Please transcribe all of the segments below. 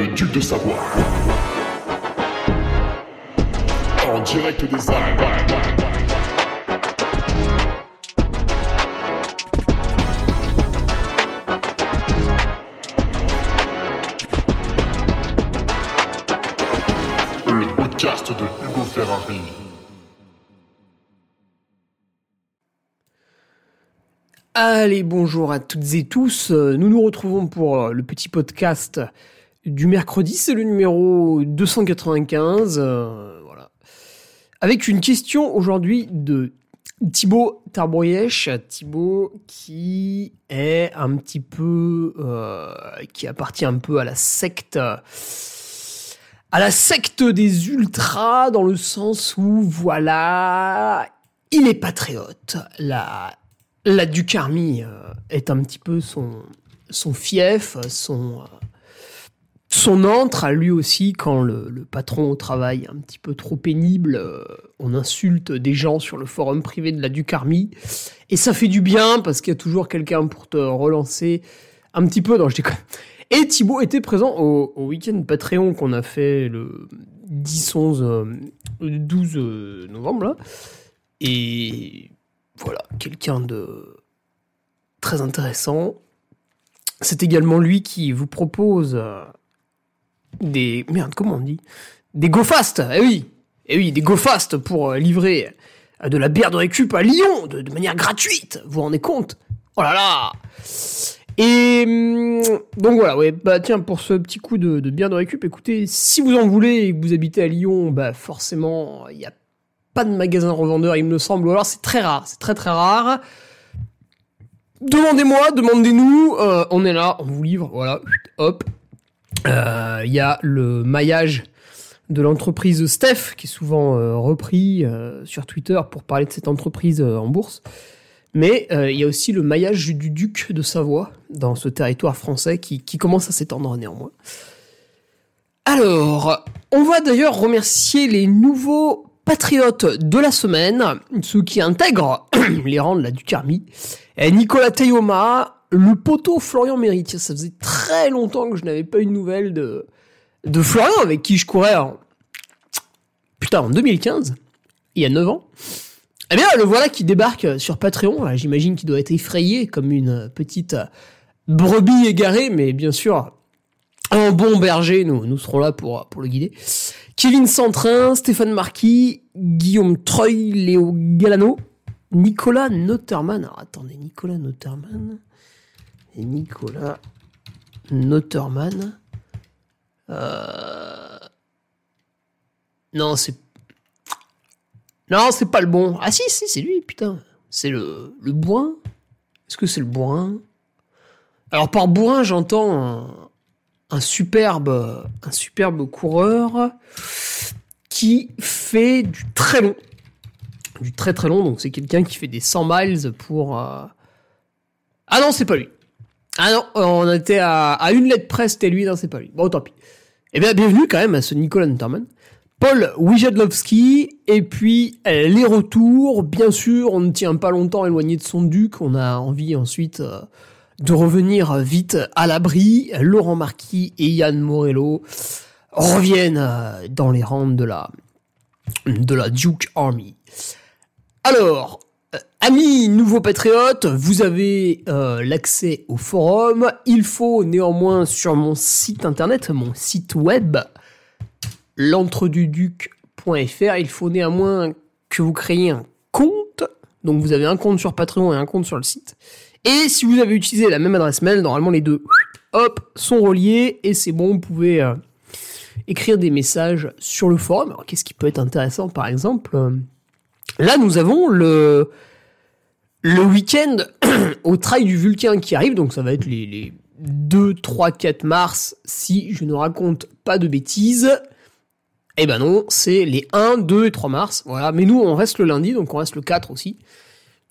le duc de Savoie. En direct des Alpes. Le podcast de Hugo Ferrari. Allez, bonjour à toutes et tous. Nous nous retrouvons pour le petit podcast du mercredi. C'est le numéro 295. euh, voilà. Avec une question aujourd'hui de Thibaut Tarbroyèche. Thibaut qui est un petit peu. euh, qui appartient un peu à la secte. À la secte des ultras, dans le sens où, voilà. Il est patriote. La, la Ducarmi euh, est un petit peu son, son fief, son, son antre à lui aussi quand le, patron au travail un petit peu trop pénible. euh, on insulte des gens sur le forum privé de la Ducarmi. Et ça fait du bien parce qu'il y a toujours quelqu'un pour te relancer un petit peu. Non, je. Et Thibaut était présent au, week-end Patreon qu'on a fait le 10, 11, euh, 12 euh, novembre. Et voilà, quelqu'un de très intéressant. C'est également lui qui vous propose euh, des merde comment on dit? Des go fast. Eh oui, eh oui, des go fast pour euh, livrer euh, de la bière de récup à Lyon de, manière gratuite. Vous vous rendez compte? Oh là là Et hum, donc voilà, ouais, bah tiens pour ce petit coup de, bière de récup, écoutez, si vous en voulez et que vous habitez à Lyon, bah forcément il y a pas de magasin revendeur, il me semble, ou alors c'est très rare, c'est très très rare. Demandez-moi, demandez-nous, euh, on est là, on vous livre, voilà, hop. Euh, Il y a le maillage de l'entreprise Steph, qui est souvent euh, repris euh, sur Twitter pour parler de cette entreprise en bourse. Mais il y a aussi le maillage du duc de Savoie dans ce territoire français qui, commence à s'étendre néanmoins. Alors, on va d'ailleurs remercier les nouveaux patriotes de la semaine, ceux qui intègrent les rangs de la Ducarmi. Et Nicolas Teyoma, le poteau Florian Mérite. Tiens, Ça faisait très longtemps que je n'avais pas eu de nouvelles de, Florian, avec qui je courais en, putain, en 2015, il y a 9 ans. Eh bien, le voilà qui débarque sur Patreon. J'imagine qu'il doit être effrayé comme une petite brebis égarée, mais bien sûr, un bon berger, nous, serons là pour, le guider. Kevin Centrin, Stéphane Marquis, Guillaume Treuil, Léo Galano, Nicolas Noterman. Alors attendez, Nicolas Noterman. Nicolas Noterman. Euh... Non, c'est. Non, c'est pas le bon. Ah si, si, c'est lui, putain. C'est le, le bourrin. Est-ce que c'est le bourrin Alors par bourrin, j'entends un, un superbe, un superbe coureur qui fait du très long. Du très très long, donc c'est quelqu'un qui fait des 100 miles pour... euh, Ah non, c'est pas lui. Ah non, on était à, une lettre près, c'était lui, non, c'est pas lui. Bon, tant pis. Eh bien, bienvenue quand même à ce Nicolas Nutterman. Paul Wijadlowski, et puis euh, les retours, bien sûr, on ne tient pas longtemps éloigné de son duc, on a envie ensuite euh, de revenir vite à l'abri. Laurent Marquis et Yann Morello reviennent euh, dans les rangs de la, de la Duke Army. Alors, amis nouveaux patriotes, vous avez euh, l'accès au forum. Il faut néanmoins sur mon site internet, mon site web, l'entreduduc.fr, il faut néanmoins que vous créiez un compte. Donc vous avez un compte sur Patreon et un compte sur le site. Et si vous avez utilisé la même adresse mail, normalement les deux, hop, sont reliés et c'est bon, vous pouvez euh, écrire des messages sur le forum. Alors qu'est-ce qui peut être intéressant par exemple? Euh, Là nous avons le, le week-end au Trail du Vulcain qui arrive, donc ça va être les, les 2, 3, 4 mars si je ne raconte pas de bêtises. Eh ben non, c'est les 1, 2 et 3 mars. Voilà. Mais nous, on reste le lundi, donc on reste le 4 aussi.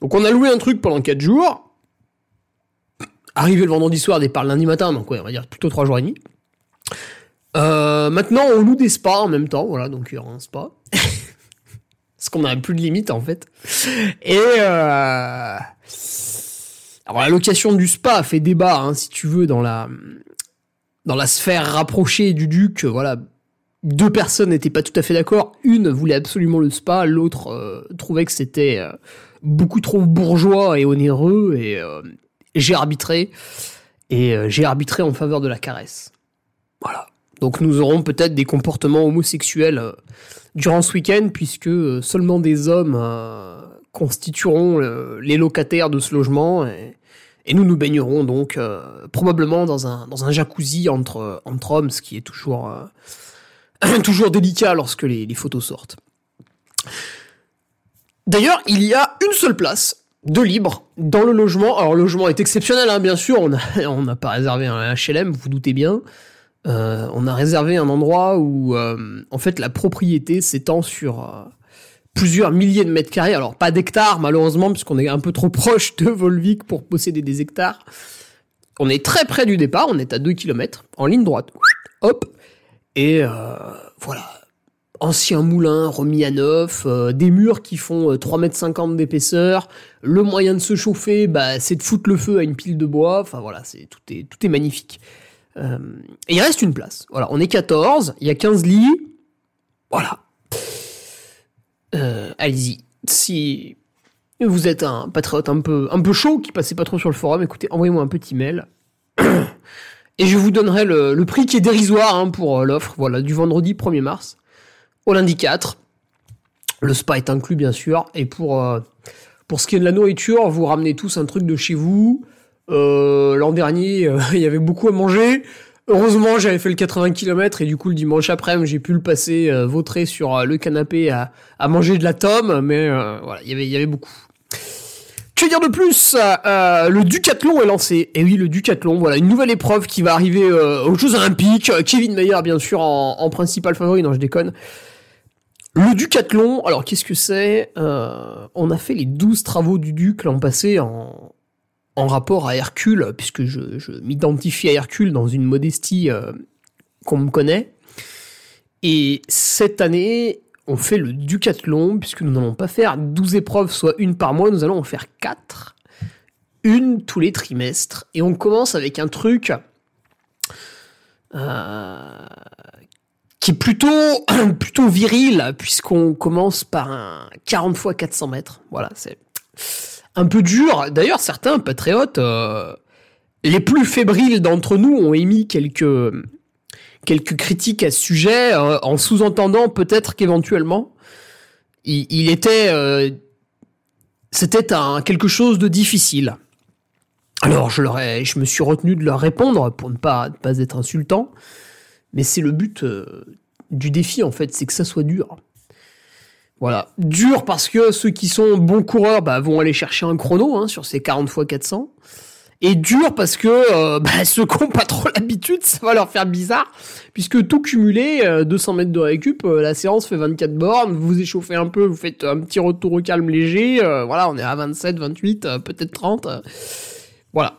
Donc on a loué un truc pendant 4 jours. Arrivé le vendredi soir, départ le lundi matin, donc on va dire plutôt 3 jours et demi. Euh, maintenant, on loue des spas en même temps, voilà, donc il y aura un spa. Parce qu'on n'a plus de limite en fait. Et euh... alors la location du spa fait débat, hein, si tu veux, dans la dans la sphère rapprochée du duc, voilà, deux personnes n'étaient pas tout à fait d'accord. Une voulait absolument le spa, l'autre euh, trouvait que c'était euh, beaucoup trop bourgeois et onéreux, et j'ai arbitré. Et j'ai arbitré en faveur de la caresse. Voilà. Donc nous aurons peut-être des comportements homosexuels durant ce week-end, puisque seulement des hommes constitueront les locataires de ce logement. Et, nous nous baignerons donc probablement dans un, dans un jacuzzi entre, entre hommes, ce qui est toujours toujours délicat lorsque les, photos sortent. D'ailleurs, il y a une seule place de libre dans le logement. Alors, le logement est exceptionnel, hein, bien sûr. On n'a pas réservé un HLM, vous, vous doutez bien. Euh, on a réservé un endroit où, euh, en fait, la propriété s'étend sur euh, plusieurs milliers de mètres carrés. Alors, pas d'hectares, malheureusement, puisqu'on est un peu trop proche de Volvic pour posséder des hectares. On est très près du départ, on est à 2 km, en ligne droite. Hop, et voilà, ancien moulin remis à neuf, des murs qui font 3,50 euh, m d'épaisseur. Le moyen de se chauffer, bah, c'est de foutre le feu à une pile de bois. Enfin voilà, c'est tout est tout est magnifique. Et il reste une place. Voilà, on est 14, il y a 15 lits. Voilà. Allez-y. Si vous êtes un patriote un peu un peu chaud qui passait pas trop sur le forum, écoutez, envoyez-moi un petit mail. Et je vous donnerai le, prix qui est dérisoire hein, pour euh, l'offre, voilà, du vendredi 1er mars au lundi 4. Le spa est inclus, bien sûr. Et pour, euh, pour ce qui est de la nourriture, vous ramenez tous un truc de chez vous. Euh, l'an dernier, il y avait beaucoup à manger. Heureusement, j'avais fait le 80 km et du coup, le dimanche après, j'ai pu le passer vautré sur le canapé à, à manger de la tome. Mais voilà, y il y avait beaucoup. Que dire de plus? Euh, Le Ducathlon est lancé. Et oui, le Ducathlon, voilà, une nouvelle épreuve qui va arriver euh, aux Jeux Olympiques. Kevin Mayer, bien sûr, en, principal favori. Non, je déconne. Le Ducathlon, alors qu'est-ce que c'est? Euh, On a fait les 12 travaux du Duc l'an passé en, en rapport à Hercule, puisque je, m'identifie à Hercule dans une modestie qu'on me connaît. Et cette année, on fait le ducathlon, puisque nous n'allons pas faire 12 épreuves, soit une par mois, nous allons en faire 4. Une tous les trimestres. Et on commence avec un truc euh, qui est plutôt, plutôt viril, puisqu'on commence par un 40 x 400 mètres. Voilà, c'est un peu dur. D'ailleurs, certains patriotes, euh, les plus fébriles d'entre nous, ont émis quelques quelques critiques à ce sujet, euh, en sous-entendant peut-être qu'éventuellement, il, était, euh, c'était quelque chose de difficile. Alors je leur je me suis retenu de leur répondre pour ne pas, pas être insultant, mais c'est le but du défi en fait, c'est que ça soit dur. Voilà, dur parce que ceux qui sont bons coureurs bah, vont aller chercher un chrono hein, sur ces 40 x 400 et dur parce que euh, bah, ceux qui n'ont pas trop l'habitude, ça va leur faire bizarre, puisque tout cumulé, 200 euh, mètres de récup, euh, la séance fait 24 bornes, vous vous échauffez un peu, vous faites un petit retour au calme léger, voilà, on est à 27, 28, peut-être 30, voilà.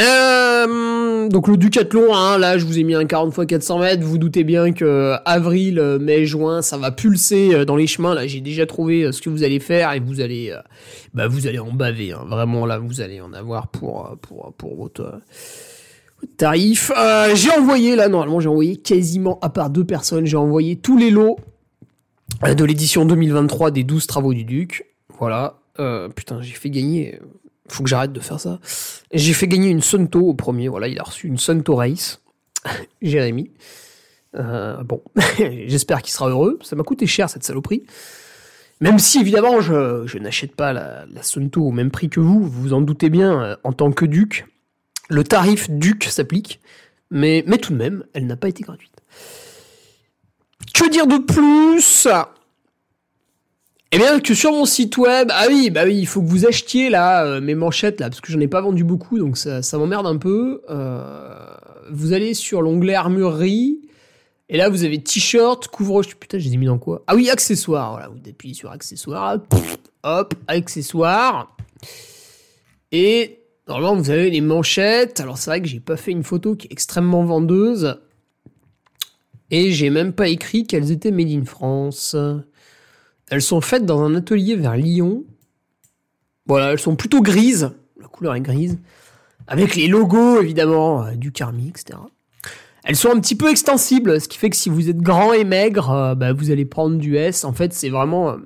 Euh, donc le Ducathlon, hein, là je vous ai mis un 40 x 400 mètres, vous, doutez bien que avril, mai, juin, ça va pulser euh, dans les chemins, là j'ai déjà trouvé euh, ce que vous allez faire et vous allez, bah, vous allez en baver, hein. vraiment là vous allez en avoir pour, pour, pour votre, tarif. j'ai envoyé là, normalement j'ai envoyé quasiment, à part deux personnes, j'ai envoyé tous les lots de l'édition 2023 des 12 travaux du Duc, voilà. putain, j'ai fait gagner faut que j'arrête de faire ça. J'ai fait gagner une Sunto au premier, voilà, il a reçu une Sunto Race, Jérémy. Euh, bon, j'espère qu'il sera heureux. Ça m'a coûté cher cette saloperie. Même si évidemment je, n'achète pas la, la Sunto au même prix que vous, vous vous en doutez bien, euh, en tant que duc, le tarif duc s'applique, mais, mais tout de même, elle n'a pas été gratuite. Que dire de plus? Eh bien, que sur mon site web, ah oui, bah oui, il faut que vous achetiez là euh, mes manchettes là, parce que j'en ai pas vendu beaucoup, donc ça, m'emmerde un peu. Euh, vous allez sur l'onglet armurerie, et là vous avez t-shirt, couvre putain, je les ai mis dans quoi? Ah oui, accessoires, voilà, vous appuyez sur accessoires, hop, accessoires, et normalement vous avez les manchettes. Alors c'est vrai que j'ai pas fait une photo qui est extrêmement vendeuse, et j'ai même pas écrit qu'elles étaient made in France. Elles sont faites dans un atelier vers Lyon. Voilà, elles sont plutôt grises. La couleur est grise. Avec les logos, évidemment, euh, du Carmi, etc. elles sont un petit peu extensibles, ce qui fait que si vous êtes grand et maigre, bah, vous allez prendre du S. En fait, c'est vraiment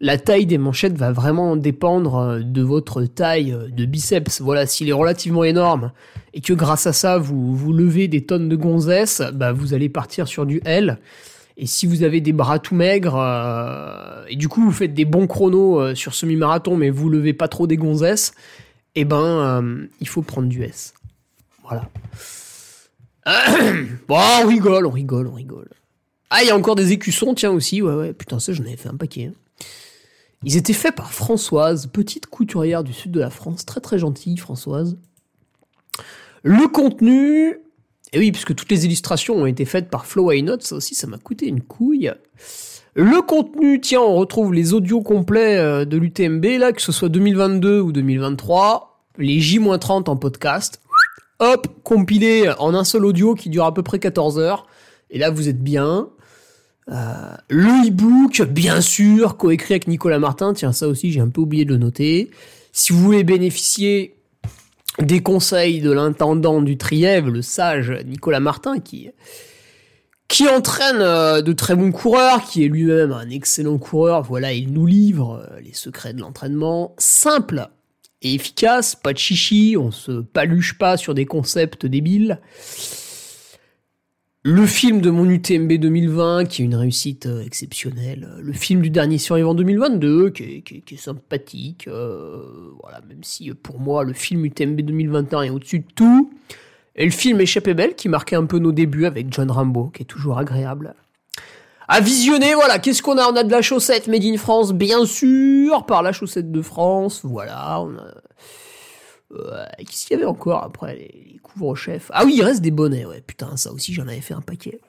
la taille des manchettes va vraiment dépendre euh, de votre taille euh, de biceps. Voilà, s'il est relativement énorme et que grâce à ça vous, vous levez des tonnes de gonzesses, bah vous allez partir sur du L. Et si vous avez des bras tout maigres euh, et du coup vous faites des bons chronos sur semi-marathon mais vous levez pas trop des gonzesses, eh ben il faut prendre du S. Voilà. bon, on rigole, on rigole, on rigole. Ah, il y a encore des écussons, tiens aussi. Ouais, ouais, putain, ça j'en avais fait un paquet. Hein. Ils étaient faits par Françoise, petite couturière du sud de la France, très très gentille Françoise. Le contenu, et oui, puisque toutes les illustrations ont été faites par Flow Note, ça aussi ça m'a coûté une couille. Le contenu, tiens, on retrouve les audios complets euh, de l'UTMB, là, que ce soit 2022 ou 2023, les J-30 en podcast. Hop, compilé en un seul audio qui dure à peu près 14 heures. Et là, vous êtes bien. Euh, le e-book, bien sûr, coécrit avec Nicolas Martin. Tiens, ça aussi, j'ai un peu oublié de le noter. Si vous voulez bénéficier des conseils de l'intendant du Trièvre, le sage Nicolas Martin, qui, qui entraîne euh, de très bons coureurs, qui est lui-même un excellent coureur. Voilà, il nous livre euh, les secrets de l'entraînement. Simple et efficace, pas de chichi, on se paluche pas sur des concepts débiles le film de mon UTMB 2020 qui est une réussite euh, exceptionnelle, le film du dernier survivant 2022 qui est, qui est, sympathique, euh, voilà, même si euh, pour moi le film UTMB 2021 est au-dessus de tout, et le film Échappée belle qui marquait un peu nos débuts avec John Rambo qui est toujours agréable. À visionner, voilà, qu'est-ce qu'on a? On a de la chaussette Made in France, bien sûr, par la chaussette de France, voilà, on a Qu'est-ce qu'il y avait encore après les, couvre-chefs Ah oui, il reste des bonnets, ouais. Putain, ça aussi, j'en avais fait un paquet.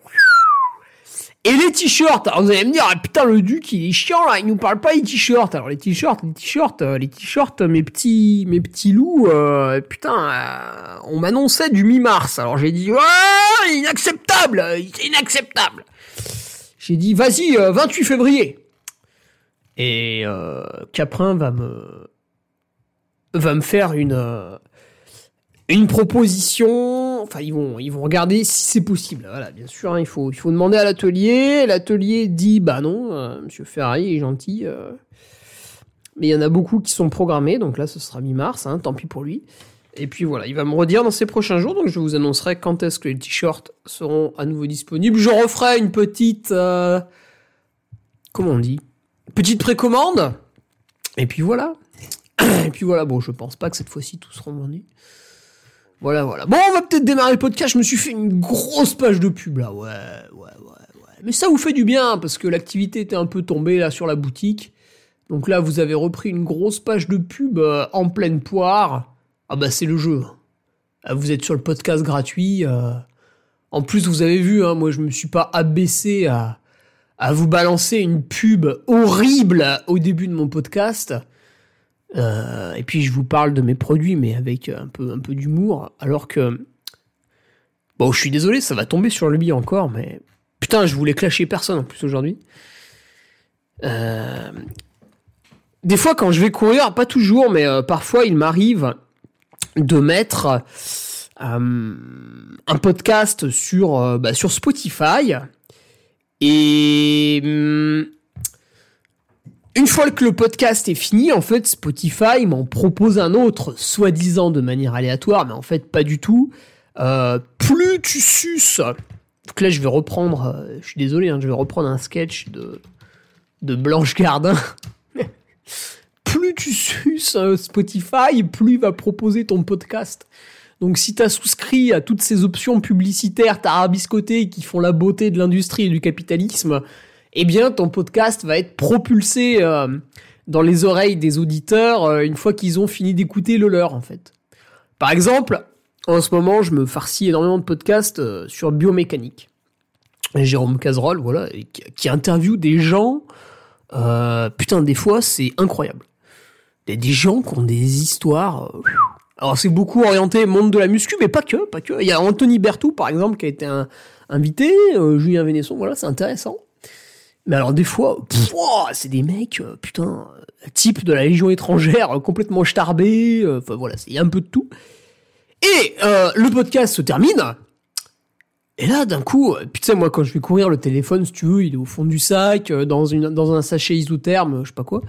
Et les t-shirts Alors vous allez me dire, ah, putain, le duc, il est chiant, là, il nous parle pas des t-shirts. Alors les t-shirts, les t-shirts, euh, les t-shirts, mes petits, mes petits loups, euh, putain, euh, on m'annonçait du mi-mars. Alors j'ai dit, ouais, inacceptable, inacceptable. J'ai dit, vas-y, 28 février. Et Caprin va me va me faire une une proposition. Enfin, ils vont ils vont regarder si c'est possible. Voilà, bien sûr, hein, il faut il faut demander à l'atelier. L'atelier dit bah non, euh, Monsieur Ferrari est gentil. Euh. mais il y en a beaucoup qui sont programmés, donc là ce sera mi-mars, hein, tant pis pour lui. Et puis voilà, il va me redire dans ces prochains jours, donc je vous annoncerai quand est-ce que les t-shirts seront à nouveau disponibles. Je referai une petite... comment on dit? Petite précommande. Et puis voilà. Et puis voilà, bon, je pense pas que cette fois-ci tout sera vendu. Voilà, voilà. Bon, on va peut-être démarrer le podcast. Je me suis fait une grosse page de pub là. Ouais, ouais, ouais, ouais. Mais ça vous fait du bien parce que l'activité était un peu tombée là sur la boutique. Donc là, vous avez repris une grosse page de pub euh, en pleine poire. Ah bah c'est le jeu. Vous êtes sur le podcast gratuit. Euh. En plus, vous avez vu, hein, moi je me suis pas abaissé à vous balancer une pub horrible au début de mon podcast. Euh, et puis je vous parle de mes produits, mais avec un peu, un peu d'humour, alors que... Bon, je suis désolé, ça va tomber sur le billet encore, mais... Putain, je voulais clasher personne en plus aujourd'hui. Euh, des fois, quand je vais courir, pas toujours, mais euh, parfois, il m'arrive de mettre un podcast sur, bah, sur Spotify. Et hum, une fois que le podcast est fini, en fait, Spotify m'en propose un autre, soi-disant de manière aléatoire, mais en fait pas du tout. Euh, plus tu suces, donc là je vais reprendre, euh, je suis désolé, hein, je vais reprendre un sketch de, de Blanche Gardin. plus tu suces euh, Spotify, plus il va proposer ton podcast. Donc si tu as souscrit à toutes ces options publicitaires tarabiscotées qui font la beauté de l'industrie et du capitalisme, eh bien ton podcast va être propulsé euh, dans les oreilles des auditeurs euh, une fois qu'ils ont fini d'écouter le leur en fait. Par exemple, en ce moment, je me farcis énormément de podcasts euh, sur biomécanique. Jérôme Cazerolle, voilà, qui, interviewe des gens. putain, des fois, c'est incroyable. A des gens qui ont des histoires. alors c'est beaucoup orienté monde de la muscu, mais pas que, pas que. Il y a Anthony Bertou, par exemple, qui a été un, invité, Julien Vénesson, voilà, c'est intéressant. Mais alors des fois, c'est des mecs, euh, putain, euh, type de la Légion étrangère, euh, complètement starbé, enfin voilà, il y a un peu de tout. Et le podcast se termine, Et là, d'un coup, putain, moi, quand je vais courir, le téléphone, si tu veux, il est au fond du sac, dans, une, dans un sachet isotherme, je sais pas quoi.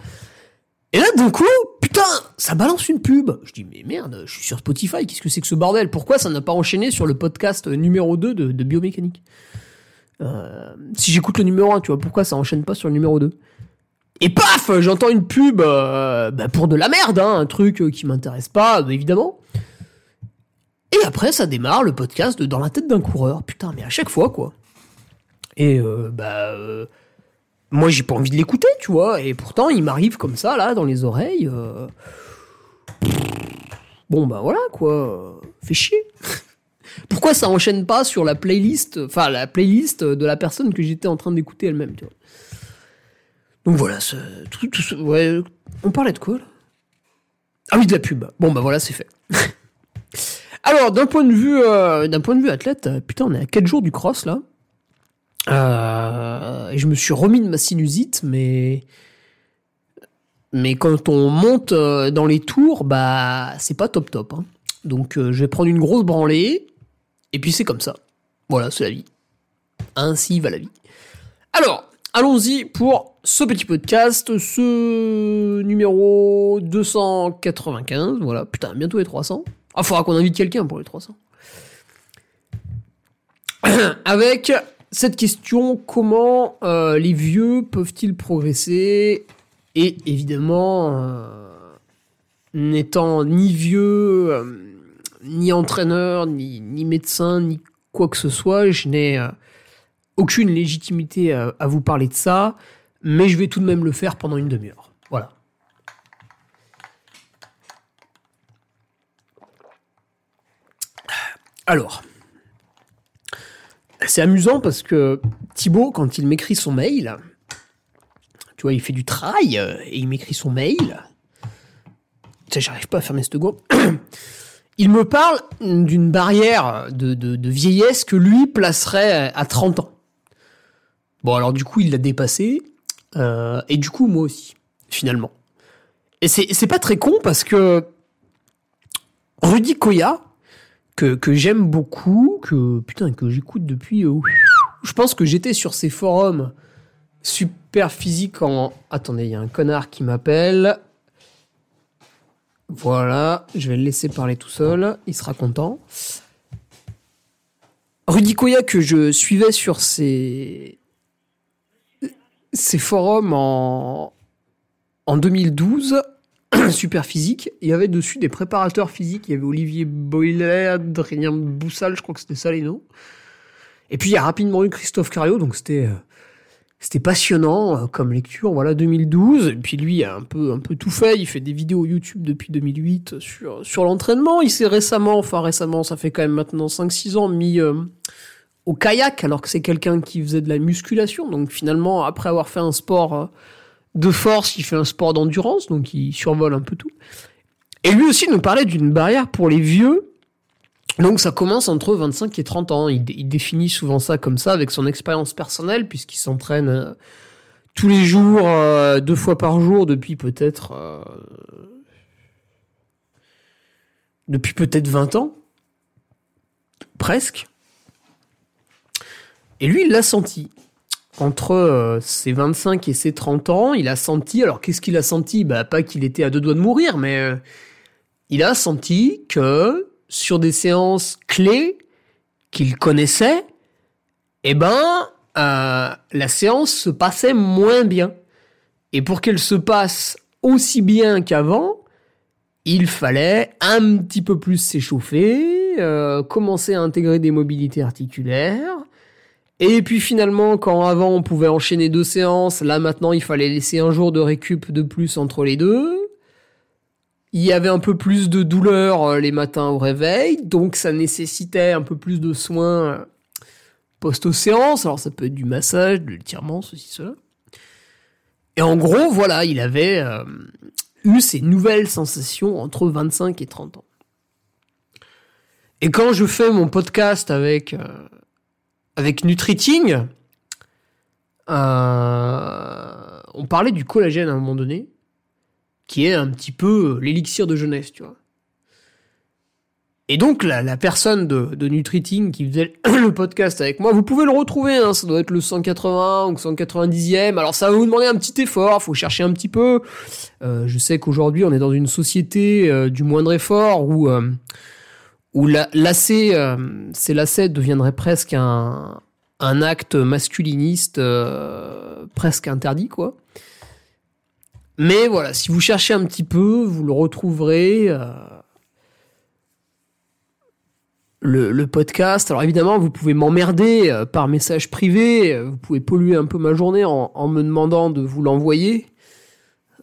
Et là, d'un coup, putain, ça balance une pub. Je dis, mais merde, je suis sur Spotify, qu'est-ce que c'est que ce bordel? Pourquoi ça n'a pas enchaîné sur le podcast numéro 2 de, de biomécanique? Euh, Si j'écoute le numéro 1, tu vois, pourquoi ça enchaîne pas sur le numéro 2 Et paf, j'entends une pub euh, bah, pour de la merde, hein, un truc euh, qui m'intéresse pas, évidemment. Et après, ça démarre le podcast de Dans la tête d'un coureur. Putain, mais à chaque fois, quoi. Et bah moi j'ai pas envie de l'écouter, tu vois, et pourtant il m'arrive comme ça là dans les oreilles. Euh. Bon bah voilà quoi, fait chier. Pourquoi ça enchaîne pas sur la playlist, enfin la playlist de la personne que j'étais en train d'écouter elle-même. Donc voilà, on parlait de quoi là? Ah oui, de la pub. Bon bah voilà, c'est fait. Alors d'un point de vue, euh, point de vue athlète, putain, on est à 4 jours du cross là. Euh, et je me suis remis de ma sinusite, mais mais quand on monte euh, dans les tours, bah c'est pas top top. Hein. Donc euh, je vais prendre une grosse branlée, et puis c'est comme ça. Voilà, c'est la vie. Ainsi va la vie. Alors, allons-y pour ce petit podcast, ce numéro 295. Voilà, putain, bientôt les 300. Ah, faudra qu'on invite quelqu'un pour les 300. Avec cette question, comment euh, les vieux peuvent-ils progresser? Et évidemment, euh, n'étant ni vieux, euh, ni entraîneur, ni, médecin, ni quoi que ce soit, je n'ai aucune légitimité à, vous parler de ça, mais je vais tout de même le faire pendant une demi-heure. Voilà. Alors, c'est amusant parce que Thibaut, quand il m'écrit son mail, tu vois, il fait du travail euh, et il m'écrit son mail. J'arrive pas à fermer ce go. il me parle d'une barrière de, vieillesse que lui placerait à 30 ans. Bon, alors du coup, il l'a dépassé. Euh, et du coup, moi aussi, finalement. Et c'est pas très con parce que Rudy Koya, que, j'aime beaucoup, que putain que j'écoute depuis. Euh, je pense que j'étais sur ces forums super physiques en. Attendez, il y a un connard qui m'appelle. Voilà, je vais le laisser parler tout seul, il sera content. Rudy Koya que je suivais sur ces ces forums en en 2012 super physique. Il y avait dessus des préparateurs physiques. Il y avait Olivier Boilet, Adrien Boussal, je crois que c'était ça les noms. Et puis il y a rapidement eu Christophe Cario, donc c'était euh, c'était passionnant euh, comme lecture. Voilà 2012. Et puis lui a un peu un peu tout fait. Il fait des vidéos YouTube depuis 2008 sur sur l'entraînement. Il s'est récemment, enfin récemment, ça fait quand même maintenant 5-6 ans mis euh, au kayak alors que c'est quelqu'un qui faisait de la musculation. Donc finalement, après avoir fait un sport de force, il fait un sport d'endurance, donc il survole un peu tout. Et lui aussi nous parlait d'une barrière pour les vieux. Donc ça commence entre 25 et 30 ans. Il, définit souvent ça comme ça avec son expérience personnelle puisqu'il s'entraîne euh, tous les jours, euh, deux fois par jour depuis peut-être euh, depuis peut-être 20 ans, presque. Et lui, il l'a senti entre ses 25 et ses 30 ans, il a senti, alors qu'est-ce qu'il a senti? Bah pas qu'il était à deux doigts de mourir, mais il a senti que sur des séances clés qu'il connaissait, eh ben euh, la séance se passait moins bien. Et pour qu'elle se passe aussi bien qu'avant, il fallait un petit peu plus s'échauffer, commencer à intégrer des mobilités articulaires, et puis finalement, quand avant on pouvait enchaîner deux séances, là maintenant il fallait laisser un jour de récup de plus entre les deux. Il y avait un peu plus de douleur euh, les matins au réveil, donc ça nécessitait un peu plus de soins euh, post-séance. Alors ça peut être du massage, de l'étirement, ceci, cela. Et en gros, voilà, il avait euh, eu ces nouvelles sensations entre 25 et 30 ans. Et quand je fais mon podcast avec Nutriting, on parlait du collagène à un moment donné, qui est un petit peu l'élixir de jeunesse, tu vois. Et donc la, la personne de, de Nutriting qui faisait le podcast avec moi, vous pouvez le retrouver, hein, ça doit être le 180 ou 190e. Alors ça va vous demander un petit effort, faut chercher un petit peu. Euh, je sais qu'aujourd'hui on est dans une société euh, du moindre effort où euh, où la, lacet, euh, deviendraient presque un, un acte masculiniste euh, presque interdit quoi. Mais voilà, si vous cherchez un petit peu, vous le retrouverez. Euh, le, podcast. Alors évidemment, vous pouvez m'emmerder euh, par message privé, vous pouvez polluer un peu ma journée en, me demandant de vous l'envoyer,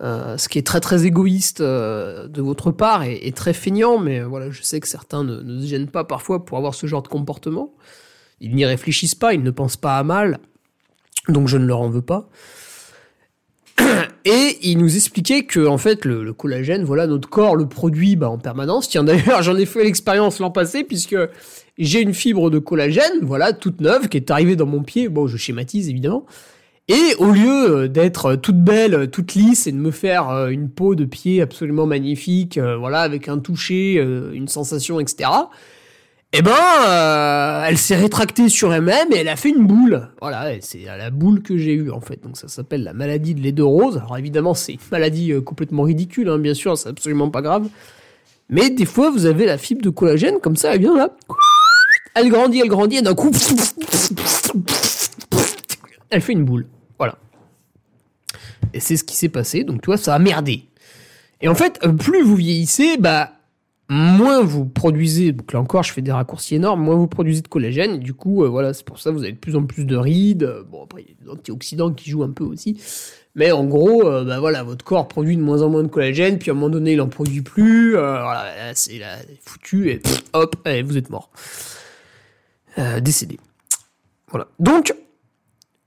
euh, ce qui est très très égoïste de votre part et, et, très feignant, mais voilà, je sais que certains ne, ne, se gênent pas parfois pour avoir ce genre de comportement. Ils n'y réfléchissent pas, ils ne pensent pas à mal, donc je ne leur en veux pas. Et il nous expliquait que en fait le, collagène, voilà, notre corps le produit bah, en permanence. Tiens d'ailleurs, j'en ai fait l'expérience l'an passé puisque j'ai une fibre de collagène, voilà, toute neuve qui est arrivée dans mon pied. Bon, je schématise évidemment. Et au lieu d'être toute belle, toute lisse et de me faire une peau de pied absolument magnifique, voilà, avec un toucher, une sensation, etc eh ben, euh, elle s'est rétractée sur elle-même et elle a fait une boule. Voilà, c'est la boule que j'ai eue en fait. Donc ça s'appelle la maladie de lait de rose. Alors évidemment, c'est une maladie euh, complètement ridicule, hein, bien sûr, c'est absolument pas grave. Mais des fois, vous avez la fibre de collagène comme ça, elle vient là. Elle grandit, elle grandit, et d'un coup, elle fait une boule. Voilà. Et c'est ce qui s'est passé. Donc tu vois, ça a merdé. Et en fait, plus vous vieillissez, bah moins vous produisez, donc là encore je fais des raccourcis énormes, moins vous produisez de collagène, et du coup, euh, voilà, c'est pour ça que vous avez de plus en plus de rides, bon après il y a des antioxydants qui jouent un peu aussi, mais en gros, euh, bah voilà, votre corps produit de moins en moins de collagène, puis à un moment donné il en produit plus, euh, voilà, c'est là, foutu, et hop, et vous êtes mort. Euh, décédé. Voilà. Donc,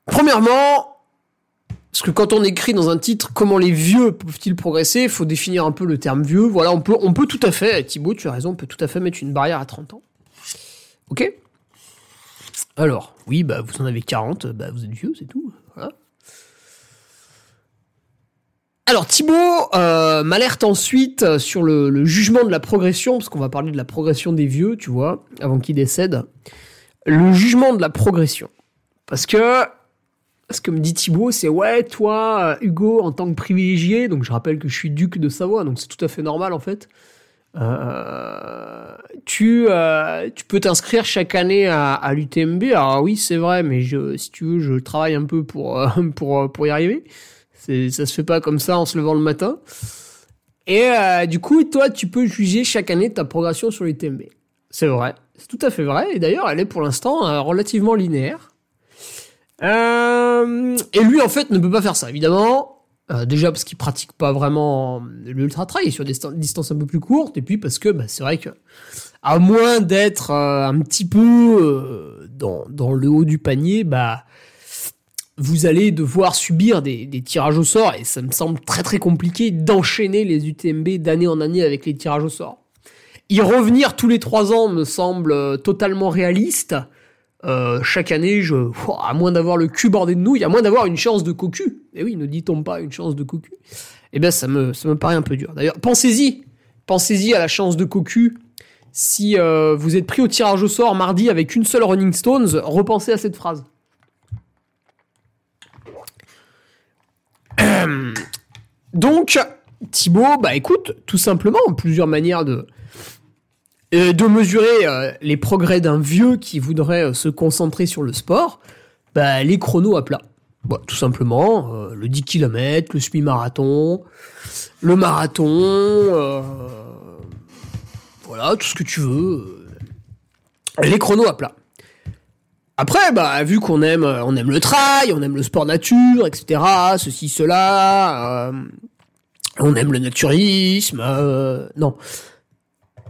premièrement, parce que quand on écrit dans un titre comment les vieux peuvent-ils progresser, il faut définir un peu le terme vieux. Voilà, on peut, on peut tout à fait, Thibaut, tu as raison, on peut tout à fait mettre une barrière à 30 ans. Ok? Alors, oui, bah vous en avez 40, bah vous êtes vieux, c'est tout. Voilà. Alors Thibaut euh, m'alerte ensuite sur le, le, jugement de la progression, parce qu'on va parler de la progression des vieux, tu vois, avant qu'ils décèdent. Le jugement de la progression. Parce que ce que me dit Thibaut, c'est ouais, toi, Hugo, en tant que privilégié, donc je rappelle que je suis duc de Savoie, donc c'est tout à fait normal en fait. Euh, tu, euh, tu peux t'inscrire chaque année à, l'UTMB. Alors oui, c'est vrai, mais je, si tu veux, je travaille un peu pour, euh, pour, pour y arriver. C'est, ça se fait pas comme ça en se levant le matin. Et du coup, toi, tu peux juger chaque année ta progression sur l'UTMB. C'est vrai, c'est tout à fait vrai. Et d'ailleurs, elle est pour l'instant relativement linéaire. Euh, et lui, en fait, ne peut pas faire ça, évidemment. Euh, déjà parce qu'il pratique pas vraiment l'ultra trail sur des distances un peu plus courtes, et puis parce que bah, c'est vrai que à moins d'être euh, un petit peu dans, le haut du panier, bah vous allez devoir subir des, tirages au sort, et ça me semble très très compliqué d'enchaîner les UTMB d'année en année avec les tirages au sort. Y revenir tous les trois ans me semble totalement réaliste. Euh, chaque année, je, à moins d'avoir le cul bordé de nouilles, à moins d'avoir une chance de cocu. Et oui, ne dit-on pas une chance de cocu? Eh bien, ça me, ça me paraît un peu dur. D'ailleurs, pensez-y, pensez-y à la chance de cocu. Si euh, vous êtes pris au tirage au sort mardi avec une seule Running Stones, repensez à cette phrase. Donc, Thibaut, bah écoute, tout simplement, plusieurs manières de, euh, de mesurer euh, les progrès d'un vieux qui voudrait euh, se concentrer sur le sport, bah, les chronos à plat. Bon, tout simplement, le 10 km, le semi-marathon, le marathon, voilà, tout ce que tu veux. Les chronos à plat. Après, bah, vu qu'on aime, on aime le trail, on aime le sport nature, etc., ceci, cela, on aime le naturisme, non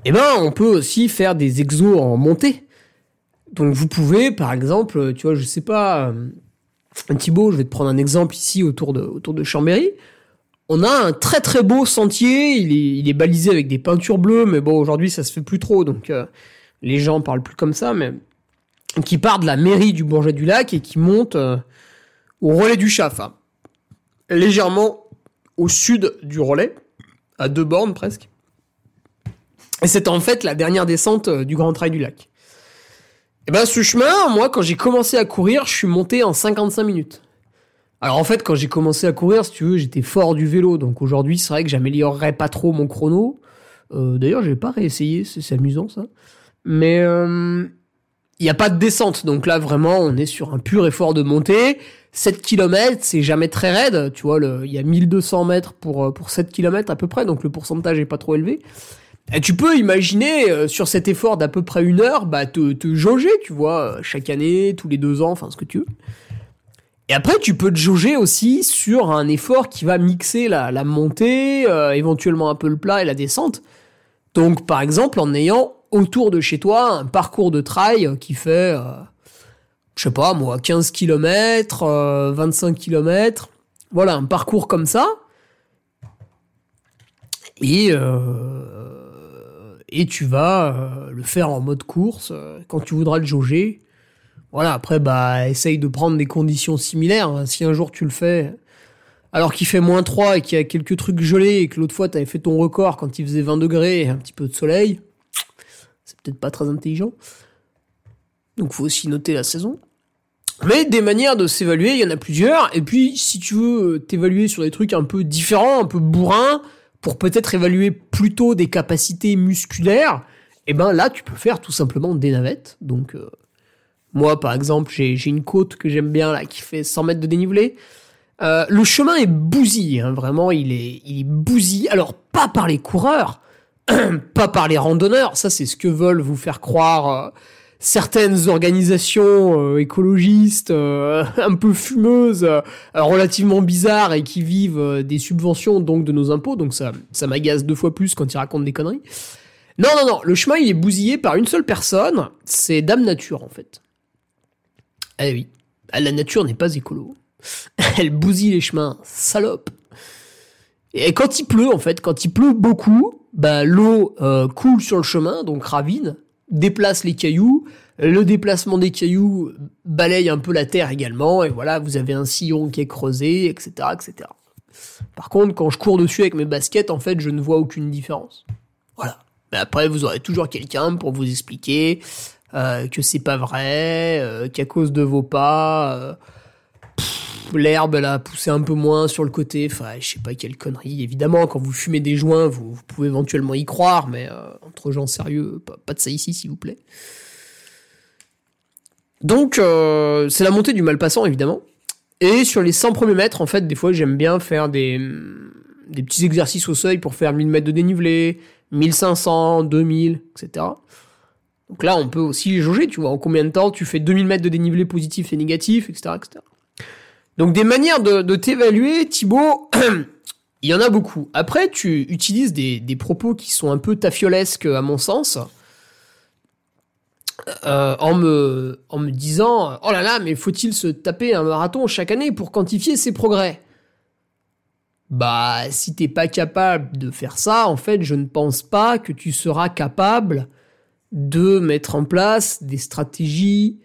eh ben, on peut aussi faire des exos en montée. Donc, vous pouvez, par exemple, tu vois, je sais pas, euh, Thibaut, je vais te prendre un exemple ici autour de, autour de Chambéry. On a un très très beau sentier, il est, balisé avec des peintures bleues, mais bon, aujourd'hui, ça se fait plus trop, donc euh, les gens parlent plus comme ça, mais qui part de la mairie du Bourget du Lac et qui monte euh, au relais du Chaff, hein. légèrement au sud du relais, à deux bornes presque. Et c'était en fait la dernière descente euh, du Grand Trail du Lac. Et ben ce chemin, moi quand j'ai commencé à courir, je suis monté en 55 minutes. Alors en fait quand j'ai commencé à courir, si tu veux, j'étais fort du vélo, donc aujourd'hui c'est vrai que j'améliorerais pas trop mon chrono. Euh, D'ailleurs j'ai pas réessayé, c'est amusant ça. Mais euh, il n'y a pas de descente, donc là vraiment on est sur un pur effort de montée. 7 km, c'est jamais très raide, tu vois, il y a 1200 mètres pour, euh, pour 7 km à peu près, donc le pourcentage est pas trop élevé. Et tu peux imaginer euh, sur cet effort d'à peu près une heure, bah te, te jauger, tu vois, euh, chaque année, tous les deux ans, enfin ce que tu veux. Et après, tu peux te jauger aussi sur un effort qui va mixer la, la montée, euh, éventuellement un peu le plat et la descente. Donc, par exemple, en ayant autour de chez toi un parcours de trail qui fait, je sais pas moi, 15 km, euh, 25 km. Voilà, un parcours comme ça. Et, et tu vas euh, le faire en mode course euh, quand tu voudras le jauger. Voilà, après, bah, essaye de prendre des conditions similaires. hein. Si un jour tu le fais, alors qu'il fait moins 3 et qu'il y a quelques trucs gelés et que l'autre fois t'avais fait ton record quand il faisait 20 degrés et un petit peu de soleil, c'est peut-être pas très intelligent. Donc faut aussi noter la saison. Mais des manières de s'évaluer, il y en a plusieurs. Et puis, si tu veux t'évaluer sur des trucs un peu différents, un peu bourrins, pour peut-être évaluer plutôt des capacités musculaires, eh ben là, tu peux faire tout simplement des navettes. Donc, euh, moi, par exemple, j'ai j'ai une côte que j'aime bien là, qui fait 100 mètres de dénivelé. Euh, le chemin est bousillé, hein, vraiment, il est, il est bousillé. Alors, pas par les coureurs, pas par les randonneurs, ça c'est ce que veulent vous faire croire euh, certaines organisations euh, écologistes euh, un peu fumeuses, euh, relativement bizarres et qui vivent des subventions donc de nos impôts, donc ça, ça m'agace deux fois plus quand ils racontent des conneries. Non, non, non, le chemin il est bousillé par une seule personne, c'est Dame Nature en fait. Eh oui, la nature n'est pas écolo. Elle bousille les chemins, salope. Et quand il pleut, en fait, quand il pleut beaucoup, bah, l'eau coule sur le chemin, donc ravine, déplace les cailloux. Le déplacement des cailloux balaye un peu la terre également, et voilà, vous avez un sillon qui est creusé, etc., etc. Par contre, quand je cours dessus avec mes baskets, en fait, je ne vois aucune différence. Voilà. Mais après, vous aurez toujours quelqu'un pour vous expliquer euh, que c'est pas vrai, euh, qu'à cause de vos pas, euh, l'herbe elle a poussé un peu moins sur le côté. Enfin, je sais pas quelle connerie. Évidemment, quand vous fumez des joints, vous, pouvez éventuellement y croire, mais euh, entre gens sérieux, pas, de ça ici, s'il vous plaît. Donc, euh, c'est la montée du Malpassant, évidemment. Et sur les 100 premiers mètres, en fait, des fois, j'aime bien faire des, des petits exercices au seuil pour faire 1000 mètres de dénivelé, 1500, 2000, etc. Donc là, on peut aussi jauger, tu vois, en combien de temps tu fais 2000 mètres de dénivelé positif et négatif, etc. etc. Donc des manières de, t'évaluer, Thibaut, il y en a beaucoup. Après, tu utilises des, propos qui sont un peu tafiolesques à mon sens, euh, en, me, en me disant, oh là là, mais faut-il se taper un marathon chaque année pour quantifier ses progrès? Bah, si t'es pas capable de faire ça, en fait, je ne pense pas que tu seras capable de mettre en place des stratégies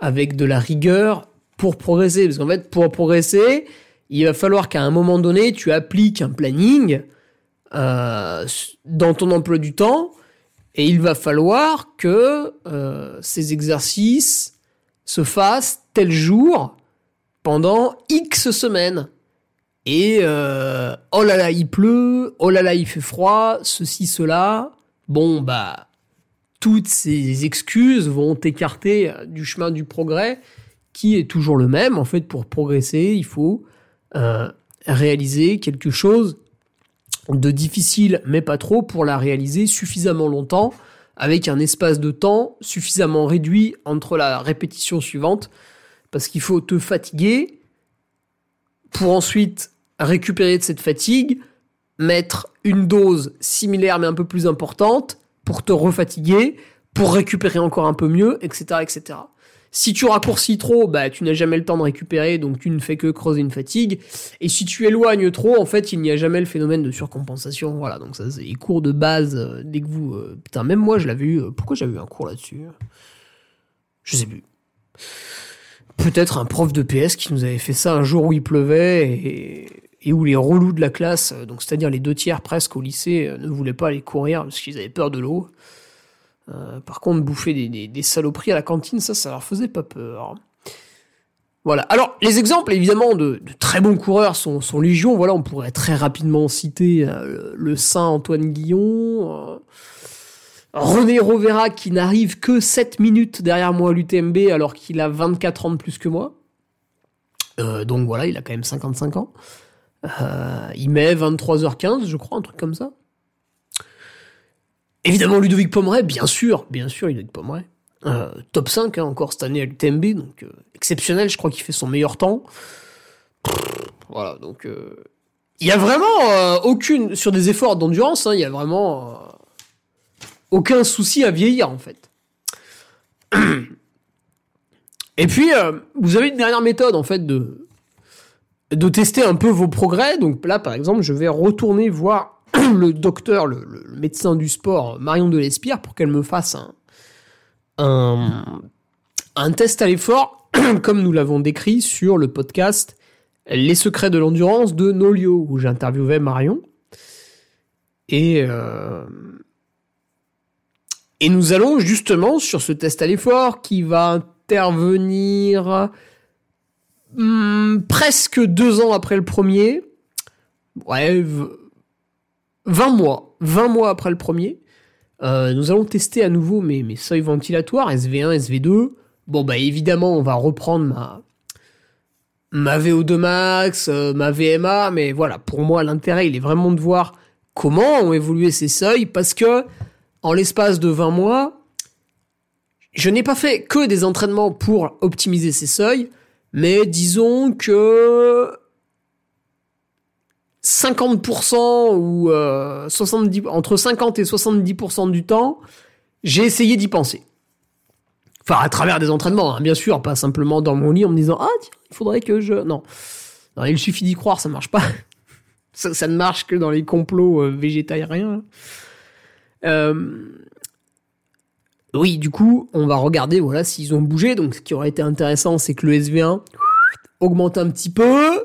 avec de la rigueur pour progresser. Parce qu'en fait, pour progresser, il va falloir qu'à un moment donné, tu appliques un planning euh, dans ton emploi du temps et il va falloir que euh, ces exercices se fassent tel jour pendant X semaines. Et euh, oh là là, il pleut, oh là là, il fait froid, ceci, cela. Bon, bah, toutes ces excuses vont t'écarter du chemin du progrès qui est toujours le même. En fait, pour progresser, il faut euh, réaliser quelque chose de difficile, mais pas trop, pour la réaliser suffisamment longtemps, avec un espace de temps suffisamment réduit entre la répétition suivante, parce qu'il faut te fatiguer pour ensuite récupérer de cette fatigue, mettre une dose similaire mais un peu plus importante pour te refatiguer, pour récupérer encore un peu mieux, etc., etc. Si tu raccourcis trop, bah, tu n'as jamais le temps de récupérer, donc tu ne fais que creuser une fatigue. Et si tu éloignes trop, en fait, il n'y a jamais le phénomène de surcompensation. Voilà, donc ça, c'est les cours de base, euh, dès que vous... euh, putain, même moi, je l'avais eu... euh, pourquoi j'avais eu un cours là-dessus Je sais plus. Peut-être un prof de PS qui nous avait fait ça un jour où il pleuvait, et, où les relous de la classe, donc c'est-à-dire les deux tiers presque au lycée, ne voulaient pas aller courir parce qu'ils avaient peur de l'eau. Euh, par contre, bouffer des, saloperies à la cantine, ça, ça leur faisait pas peur. Voilà. Alors, les exemples, évidemment, de, très bons coureurs sont, sont, légion. Voilà, on pourrait très rapidement citer euh, le Saint Antoine Guillon, euh, René Rovera qui n'arrive que 7 minutes derrière moi à l'UTMB alors qu'il a 24 ans de plus que moi. Donc voilà, il a quand même 55 ans. Il met 23h15, je crois, un truc comme ça. Évidemment, Ludovic Pomeray, bien sûr, bien sûr, Ludovic Pomeray. Euh, top 5 hein, encore cette année à l'UTMB, donc euh, exceptionnel, je crois qu'il fait son meilleur temps. voilà, donc euh, il y a vraiment euh, aucune sur des efforts d'endurance, hein, il y a vraiment euh, aucun souci à vieillir en fait. Et puis vous avez une dernière méthode en fait de de tester un peu vos progrès. Donc là, par exemple, je vais retourner voir le docteur, le, médecin du sport, Marion Delespierre, pour qu'elle me fasse un, test à l'effort, comme nous l'avons décrit sur le podcast Les secrets de l'endurance de Nolio, où j'interviewais Marion. Et, euh, et nous allons justement sur ce test à l'effort qui va intervenir hum, presque deux ans après le premier. Ouais, 20 mois. 20 mois après le premier. Euh, nous allons tester à nouveau mes, seuils ventilatoires, SV1, SV2. Bon, bah évidemment, on va reprendre ma, ma VO2 max, euh, ma VMA, mais voilà, pour moi, l'intérêt, il est vraiment de voir comment ont évolué ces seuils, parce que en l'espace de 20 mois, je n'ai pas fait que des entraînements pour optimiser ces seuils, mais disons que 50% ou euh, 70 entre 50 et 70% du temps, j'ai essayé d'y penser. Enfin, à travers des entraînements, hein, bien sûr, pas simplement dans mon lit en me disant ah tiens, il faudrait que je non. il suffit d'y croire, ça marche pas. ça, ça, ne marche que dans les complots euh, végétariens. Euh... Oui, du coup, on va regarder voilà s'ils ont bougé. Donc, ce qui aurait été intéressant, c'est que le SV1 augmente un petit peu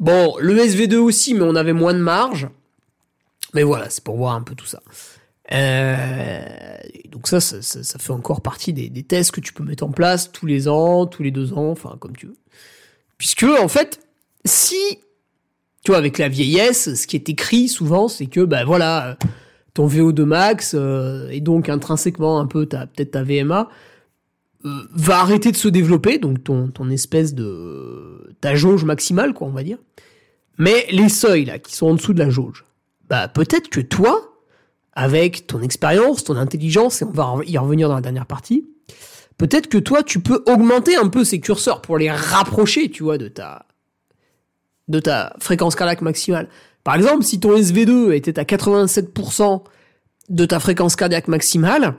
Bon, le SV2 aussi, mais on avait moins de marge. Mais voilà, c'est pour voir un peu tout ça. Euh, donc ça ça, fait encore partie des, tests que tu peux mettre en place tous les ans, tous les deux ans, enfin comme tu veux. Puisque en fait, si tu vois avec la vieillesse, ce qui est écrit souvent, c'est que ben voilà, ton VO2 max euh, et donc intrinsèquement un peu ta peut-être ta VMA euh, va arrêter de se développer, donc ton ton espèce de ta jauge maximale quoi, on va dire. Mais les seuils là qui sont en dessous de la jauge, bah peut-être que toi, avec ton expérience, ton intelligence, et on va y revenir dans la dernière partie, peut-être que toi tu peux augmenter un peu ces curseurs pour les rapprocher, tu vois, de ta de ta fréquence cardiaque maximale. Par exemple, si ton SV2 était à 87% de ta fréquence cardiaque maximale,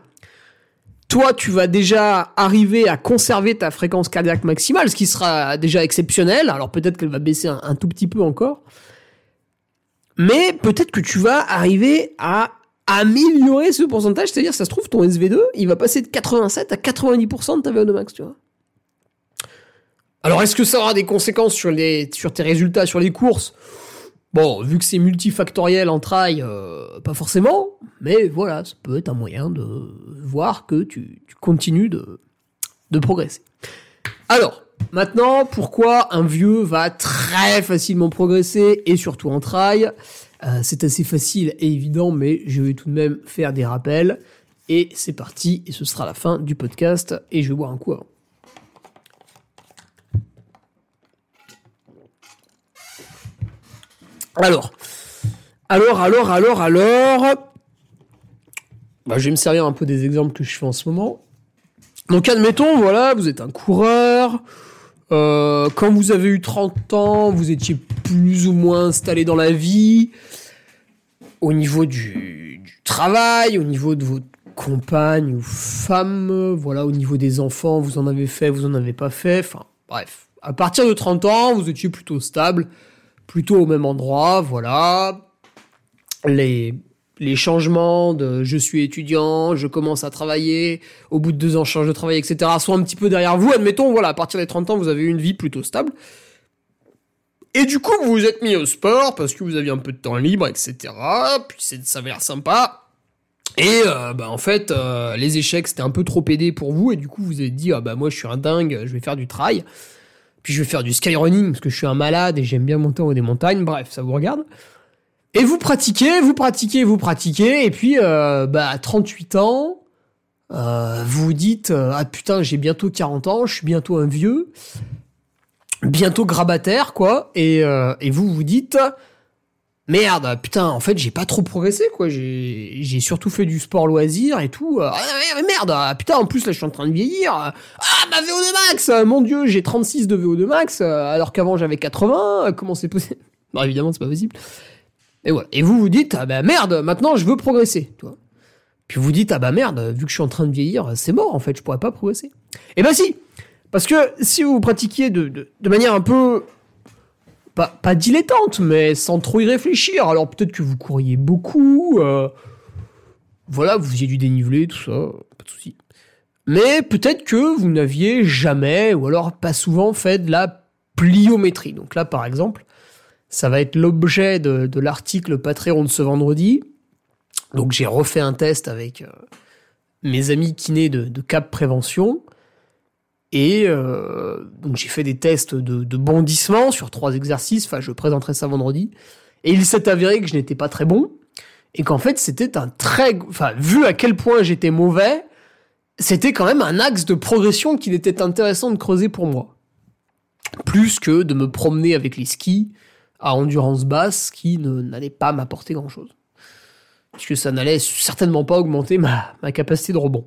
toi, tu vas déjà arriver à conserver ta fréquence cardiaque maximale, ce qui sera déjà exceptionnel. Alors peut-être qu'elle va baisser un, tout petit peu encore. Mais peut-être que tu vas arriver à améliorer ce pourcentage. C'est-à-dire, ça se trouve, ton SV2, il va passer de 87 à 90% de ta VO2 max, tu vois. Alors, est-ce que ça aura des conséquences sur, les, sur tes résultats sur les courses? Bon, vu que c'est multifactoriel en trail, euh, pas forcément, mais voilà, ça peut être un moyen de voir que tu, tu continues de, progresser. Alors, maintenant, pourquoi un vieux va très facilement progresser, et surtout en trail? Euh, C'est assez facile et évident, mais je vais tout de même faire des rappels. Et c'est parti, et ce sera la fin du podcast, et je vais boire un coup avant. Alors, alors, alors, alors, alors. Bah, je vais me servir un peu des exemples que je fais en ce moment. Donc, admettons, voilà, vous êtes un coureur. Euh, quand vous avez eu 30 ans, vous étiez plus ou moins installé dans la vie. Au niveau du, travail, au niveau de votre compagne ou femme, voilà, au niveau des enfants, vous en avez fait, vous en avez pas fait. Enfin, bref. À partir de 30 ans, vous étiez plutôt stable plutôt au même endroit, voilà. Les, les changements de je suis étudiant, je commence à travailler, au bout de deux ans je change de travail, etc. sont un petit peu derrière vous. Admettons, voilà, à partir des 30 ans, vous avez une vie plutôt stable. Et du coup, vous vous êtes mis au sport parce que vous aviez un peu de temps libre, etc. Puis ça avait l'air sympa. Et euh, bah, en fait, euh, les échecs, c'était un peu trop aidé pour vous. Et du coup, vous avez dit, ah bah moi, je suis un dingue, je vais faire du trail. Puis je vais faire du skyrunning parce que je suis un malade et j'aime bien monter en haut des montagnes. Bref, ça vous regarde. Et vous pratiquez, vous pratiquez, vous pratiquez. Et puis, euh, bah, à 38 ans, euh, vous vous dites, euh, ah putain, j'ai bientôt 40 ans, je suis bientôt un vieux. Bientôt grabataire, quoi. Et, et vous vous dites, merde, putain, en fait, j'ai pas trop progressé, quoi. J'ai, surtout fait du sport loisir et tout. Ah, merde, ah, putain, en plus, là, je suis en train de vieillir. Ah, ma VO2 max, mon dieu, j'ai 36 de VO2 max, alors qu'avant j'avais 80. Comment c'est possible? Non, évidemment, c'est pas possible. Et voilà. Et vous vous dites, ah bah merde, maintenant, je veux progresser, tu vois. Puis vous dites, ah bah merde, vu que je suis en train de vieillir, c'est mort, en fait, je pourrais pas progresser. Eh ben si Parce que si vous pratiquiez de manière un peu pas, dilettante, mais sans trop y réfléchir. Alors peut-être que vous couriez beaucoup, euh, voilà, vous faisiez du dénivelé, tout ça, pas de souci. Mais peut-être que vous n'aviez jamais, ou alors pas souvent, fait de la pliométrie. Donc là, par exemple, ça va être l'objet de, l'article Patreon de ce vendredi. Donc j'ai refait un test avec euh, mes amis kinés de Cap Prévention. Et euh, donc j'ai fait des tests de, bondissement sur trois exercices. Enfin, je présenterai ça vendredi. Et il s'est avéré que je n'étais pas très bon et qu'en fait c'était un très, enfin vu à quel point j'étais mauvais, c'était quand même un axe de progression qu'il était intéressant de creuser pour moi. Plus que de me promener avec les skis à endurance basse qui n'allait pas m'apporter grand chose. Puisque ça n'allait certainement pas augmenter ma capacité de rebond.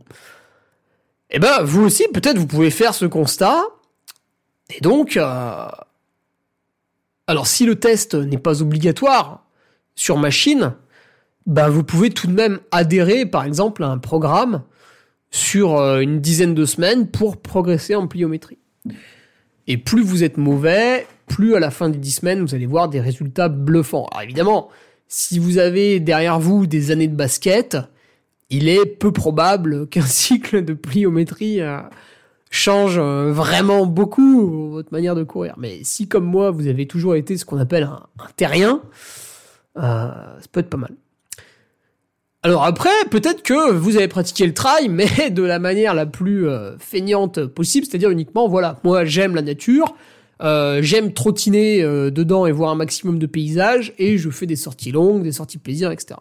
Eh ben, vous aussi, peut-être, vous pouvez faire ce constat. Et donc, euh... alors si le test n'est pas obligatoire sur machine, ben vous pouvez tout de même adhérer, par exemple, à un programme sur euh, une dizaine de semaines pour progresser en pliométrie. Et plus vous êtes mauvais, plus à la fin des dix semaines, vous allez voir des résultats bluffants. Alors évidemment, si vous avez derrière vous des années de basket, il est peu probable qu'un cycle de pliométrie euh, change euh, vraiment beaucoup votre manière de courir. Mais si, comme moi, vous avez toujours été ce qu'on appelle un, terrien, euh, ça peut être pas mal. Alors après, peut-être que vous avez pratiqué le trail, mais de la manière la plus feignante possible, c'est-à-dire uniquement, voilà, moi j'aime la nature, j'aime trottiner dedans et voir un maximum de paysages, et je fais des sorties longues, des sorties plaisir, etc.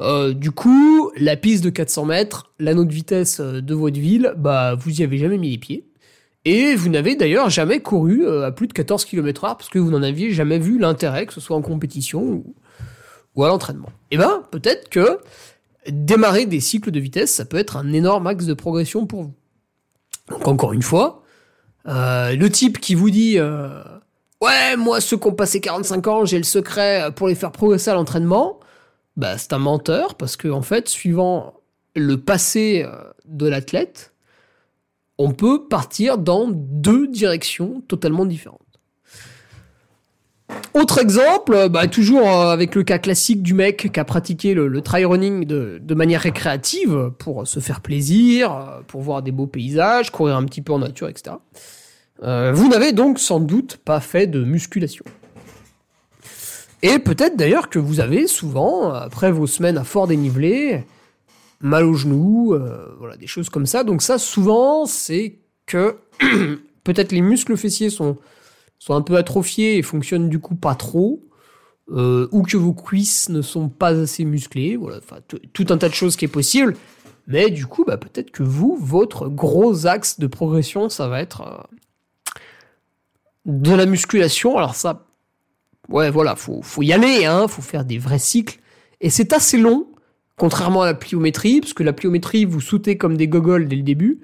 Euh, du coup, la piste de 400 mètres, l'anneau de vitesse de votre ville, bah vous y avez jamais mis les pieds. Et vous n'avez d'ailleurs jamais couru à plus de 14 km heure parce que vous n'en aviez jamais vu l'intérêt, que ce soit en compétition ou, à l'entraînement. Et ben, peut-être que démarrer des cycles de vitesse, ça peut être un énorme axe de progression pour vous. Donc encore une fois, euh, le type qui vous dit euh, ouais moi ceux qui ont passé 45 ans j'ai le secret pour les faire progresser à l'entraînement, bah c'est un menteur parce que en fait suivant le passé de l'athlète, on peut partir dans deux directions totalement différentes. Autre exemple, bah, toujours avec le cas classique du mec qui a pratiqué le, trail running de, manière récréative pour se faire plaisir, pour voir des beaux paysages, courir un petit peu en nature, etc. Euh, vous n'avez donc sans doute pas fait de musculation. Et peut-être d'ailleurs que vous avez souvent, après vos semaines à fort dénivelé, mal aux genoux, euh, voilà, des choses comme ça. Donc ça, souvent, c'est que peut-être les muscles fessiers sont sont un peu atrophiés et fonctionnent du coup pas trop, euh, ou que vos cuisses ne sont pas assez musclées, voilà, enfin tout un tas de choses qui est possible. Mais du coup, bah, peut-être que vous, votre gros axe de progression, ça va être euh, de la musculation. Alors ça, ouais, voilà, faut, faut y aller, hein, faut faire des vrais cycles. Et c'est assez long, contrairement à la pliométrie, parce que la pliométrie, vous sautez comme des gogoles dès le début.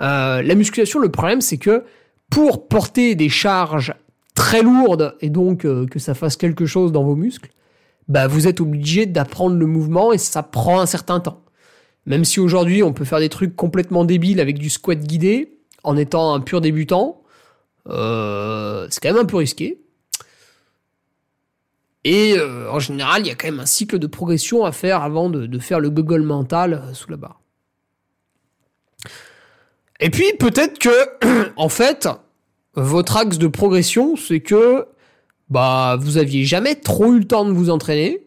Euh, la musculation, le problème, c'est que pour porter des charges très lourdes et donc euh, que ça fasse quelque chose dans vos muscles, bah vous êtes obligé d'apprendre le mouvement et ça prend un certain temps. Même si aujourd'hui on peut faire des trucs complètement débiles avec du squat guidé en étant un pur débutant, euh, c'est quand même un peu risqué. Et euh, en général, il y a quand même un cycle de progression à faire avant de, faire le gogol mental euh, sous la barre. Et puis peut-être que, en fait, votre axe de progression, c'est que bah vous aviez jamais trop eu le temps de vous entraîner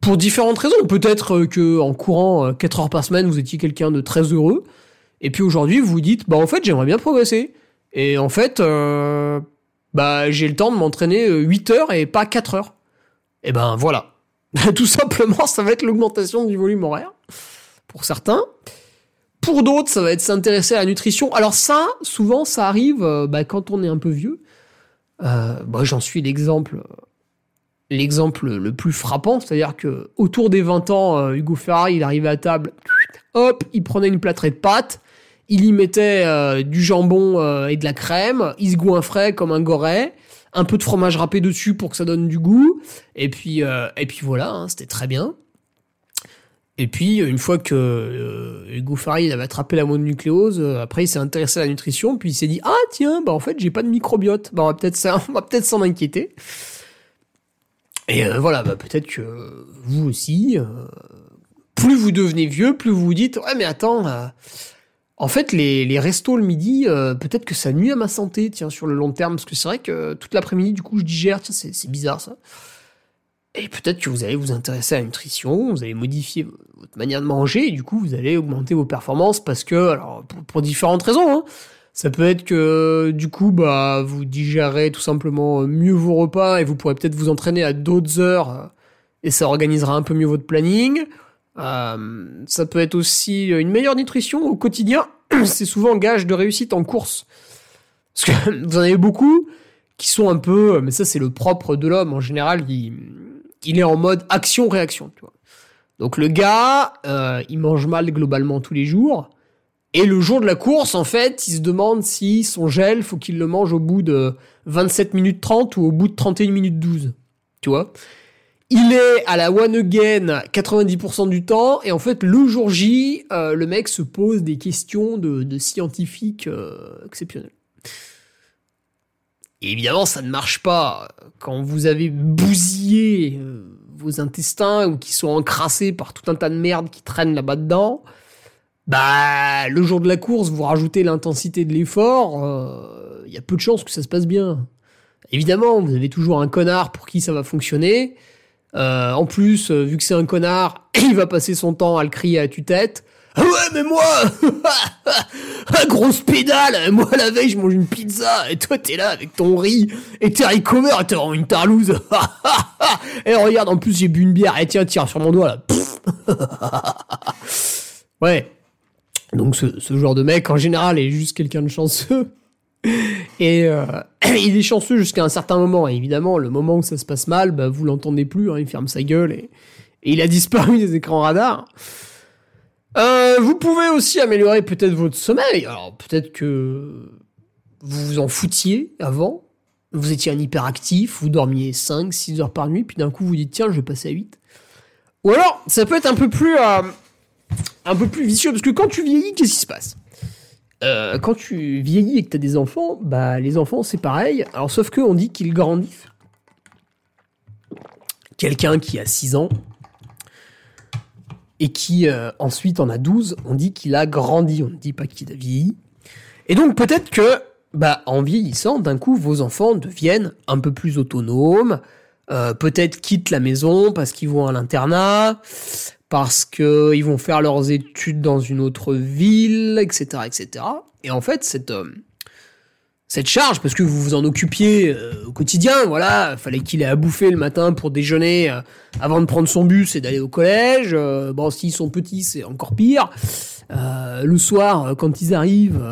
pour différentes raisons. Peut-être que en courant 4 heures par semaine, vous étiez quelqu'un de très heureux. Et puis aujourd'hui, vous vous dites, bah en fait, j'aimerais bien progresser. Et en fait, euh, bah j'ai le temps de m'entraîner 8 heures et pas 4 heures. Et ben voilà. Tout simplement, ça va être l'augmentation du volume horaire. Pour certains. Pour d'autres, ça va être s'intéresser à la nutrition. Alors ça, souvent, ça arrive euh, bah, quand on est un peu vieux. Euh, bah, J'en suis l'exemple l'exemple le plus frappant, c'est-à-dire que autour des 20 ans, euh, Hugo Ferrari, il arrivait à table, hop, il prenait une plâtrée de pâtes, il y mettait euh, du jambon euh, et de la crème, il se goinfrait comme un goret, un peu de fromage râpé dessus pour que ça donne du goût, et puis et puis voilà, hein, c'était très bien. Et puis, une fois que Hugo Ferrari avait attrapé la mononucléose, après il s'est intéressé à la nutrition, puis il s'est dit ah tiens, bah en fait j'ai pas de microbiote, bah on va peut-être peut-être s'en inquiéter. Et euh, voilà, bah, peut-être que vous aussi, euh, plus vous devenez vieux, plus vous vous dites ouais mais attends, euh, en fait les, restos le midi, peut-être que ça nuit à ma santé, tiens sur le long terme, parce que c'est vrai que toute l'après-midi du coup je digère, tiens c'est bizarre ça. Et peut-être que vous allez vous intéresser à la nutrition, vous allez modifier votre manière de manger, et du coup vous allez augmenter vos performances parce que, alors pour, différentes raisons, hein, ça peut être que du coup, bah, vous digérez tout simplement mieux vos repas et vous pourrez peut-être vous entraîner à d'autres heures euh, et ça organisera un peu mieux votre planning. Euh, ça peut être aussi une meilleure nutrition au quotidien. C'est souvent gage de réussite en course. Parce que vous en avez beaucoup qui sont un peu, mais ça c'est le propre de l'homme en général, il, est en mode action-réaction. Donc le gars, euh, il mange mal globalement tous les jours. Et le jour de la course, en fait, il se demande si son gel, faut qu'il le mange au bout de 27 minutes 30 ou au bout de 31 minutes 12. Tu vois? Il est à la one again 90% du temps, et en fait, le jour J, euh, le mec se pose des questions de, de scientifiques euh, évidemment, ça ne marche pas quand vous avez bousillé euh, vos intestins ou qui sont encrassés par tout un tas de merde qui traîne là-bas dedans bah le jour de la course, vous rajoutez l'intensité de l'effort, il y a peu de chances que ça se passe bien. Évidemment, vous avez toujours un connard pour qui ça va fonctionner. Euh, en plus, euh, vu que c'est un connard, il va passer son temps à le crier à tue-tête. Ah ouais, mais moi, grosse pédale, moi la veille je mange une pizza et toi t'es là avec ton riz et tes haricots et t'es vraiment une tarlouse. et regarde, en plus j'ai bu une bière et tiens, tire sur mon doigt là. ouais, donc ce, ce, genre de mec, en général, est juste quelqu'un de chanceux. Et euh, il est chanceux jusqu'à un certain moment. Et évidemment, le moment où ça se passe mal, bah, vous l'entendez plus. Hein, il ferme sa gueule et, il a disparu des écrans radars. Euh, vous pouvez aussi améliorer peut-être votre sommeil. Alors peut-être que vous vous en foutiez avant. Vous étiez un hyperactif, vous dormiez 5, 6 heures par nuit, puis d'un coup vous dites tiens, je vais passer à 8. Ou alors, ça peut être un peu plus... Euh, un peu plus vicieux parce que quand tu vieillis, qu'est-ce qui se passe? Euh, Quand tu vieillis et que tu as des enfants, bah les enfants c'est pareil. Alors sauf que on dit qu'ils grandissent. Quelqu'un qui a 6 ans et qui euh, ensuite en a 12, on dit qu'il a grandi, on ne dit pas qu'il a vieilli. Et donc peut-être que bah en vieillissant, d'un coup vos enfants deviennent un peu plus autonomes, euh, peut-être quittent la maison parce qu'ils vont à l'internat, parce que ils vont faire leurs études dans une autre ville, etc., etc. Et en fait, cette euh, cette charge, parce que vous vous en occupiez euh, au quotidien, voilà, fallait qu'il ait à bouffer le matin pour déjeuner euh, avant de prendre son bus et d'aller au collège. bon, s'ils sont petits, c'est encore pire. le soir, quand ils arrivent,